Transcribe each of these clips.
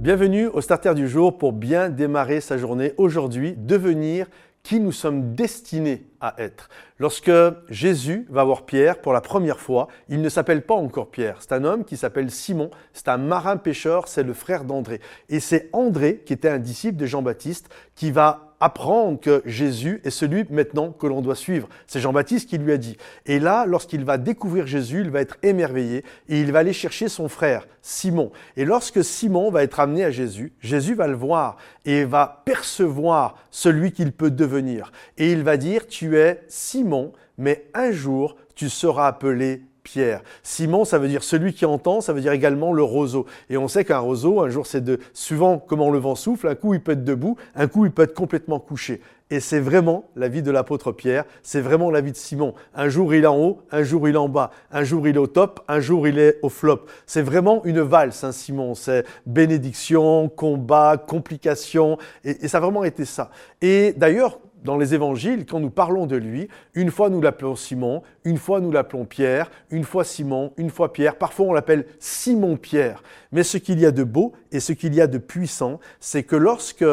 Bienvenue au Starter du jour pour bien démarrer sa journée. Aujourd'hui, devenir qui nous sommes destinés être. Lorsque Jésus va voir Pierre pour la première fois, il ne s'appelle pas encore Pierre, c'est un homme qui s'appelle Simon, c'est un marin pêcheur, c'est le frère d'André. Et c'est André, qui était un disciple de Jean-Baptiste, qui va apprendre que Jésus est celui maintenant que l'on doit suivre. C'est Jean-Baptiste qui lui a dit. Et là, lorsqu'il va découvrir Jésus, il va être émerveillé et il va aller chercher son frère, Simon. Et lorsque Simon va être amené à Jésus, Jésus va le voir et va percevoir celui qu'il peut devenir. Et il va dire, tu es Simon, mais un jour, tu seras appelé Pierre. Simon, ça veut dire celui qui entend, ça veut dire également le roseau. Et on sait qu'un roseau, un jour, c'est de, suivant comment le vent souffle, un coup il peut être debout, un coup il peut être complètement couché. Et c'est vraiment la vie de l'apôtre Pierre, c'est vraiment la vie de Simon. Un jour il est en haut, un jour il est en bas, un jour il est au top, un jour il est au flop. C'est vraiment une valse, hein, Simon. C'est bénédiction, combat, complication, et, et ça a vraiment été ça. Et d'ailleurs, dans les évangiles, quand nous parlons de lui, une fois nous l'appelons Simon, une fois nous l'appelons Pierre, une fois Simon, une fois Pierre, parfois on l'appelle Simon-Pierre. Mais ce qu'il y a de beau et ce qu'il y a de puissant, c'est que lorsque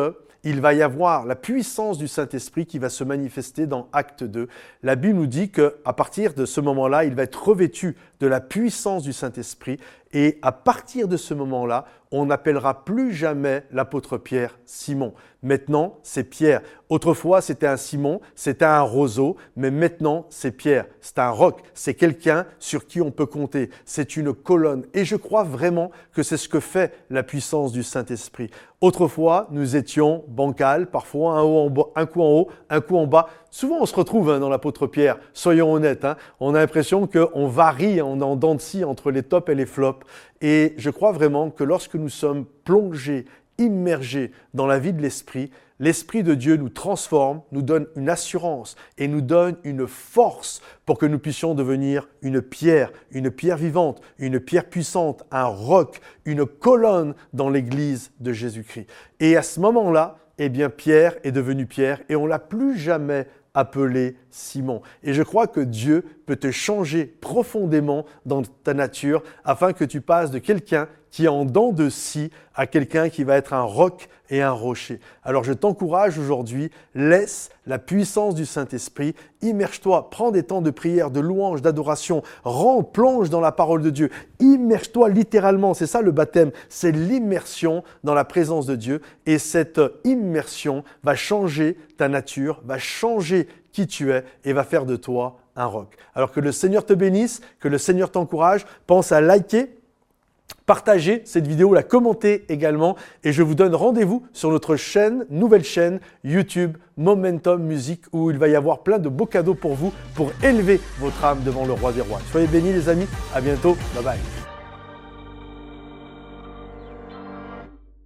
il va y avoir la puissance du Saint-Esprit qui va se manifester dans Acte 2. La Bible nous dit qu'à partir de ce moment-là, il va être revêtu de la puissance du Saint-Esprit et à partir de ce moment-là, on n'appellera plus jamais l'apôtre Pierre Simon. Maintenant, c'est Pierre. Autrefois, c'était un Simon, c'était un roseau, mais maintenant, c'est Pierre. C'est un roc, c'est quelqu'un sur qui on peut compter. C'est une colonne. Et je crois vraiment que c'est ce que fait la puissance du Saint-Esprit. Autrefois, nous étions bancal, parfois un coup en haut, un coup en bas. Souvent, on se retrouve hein, dans l'apôtre Pierre, soyons honnêtes. Hein. On a l'impression qu'on varie, on est en dents de scie entre les tops et les flops. Et je crois vraiment que lorsque nous sommes plongés, immergés dans la vie de l'Esprit, l'Esprit de Dieu nous transforme, nous donne une assurance et nous donne une force pour que nous puissions devenir une pierre, une pierre vivante, une pierre puissante, un roc, une colonne dans l'Église de Jésus-Christ. Et à ce moment-là, eh bien Pierre est devenu Pierre et on l'a plus jamais appelé Simon. Et je crois que Dieu peut te changer profondément dans ta nature afin que tu passes de quelqu'un qui est en dents de scie à quelqu'un qui va être un roc et un rocher. Alors je t'encourage aujourd'hui, laisse la puissance du Saint-Esprit, immerge-toi, prends des temps de prière, de louange, d'adoration, rends, plonge dans la parole de Dieu, immerge-toi littéralement, c'est ça le baptême, c'est l'immersion dans la présence de Dieu et cette immersion va changer ta nature, va changer qui tu es et va faire de toi un roc. Alors que le Seigneur te bénisse, que le Seigneur t'encourage, pense à liker, partager cette vidéo, la commenter également et je vous donne rendez-vous sur notre chaîne, nouvelle chaîne YouTube Momentum Music où il va y avoir plein de beaux cadeaux pour vous pour élever votre âme devant le roi des rois. Soyez bénis les amis, à bientôt, bye bye.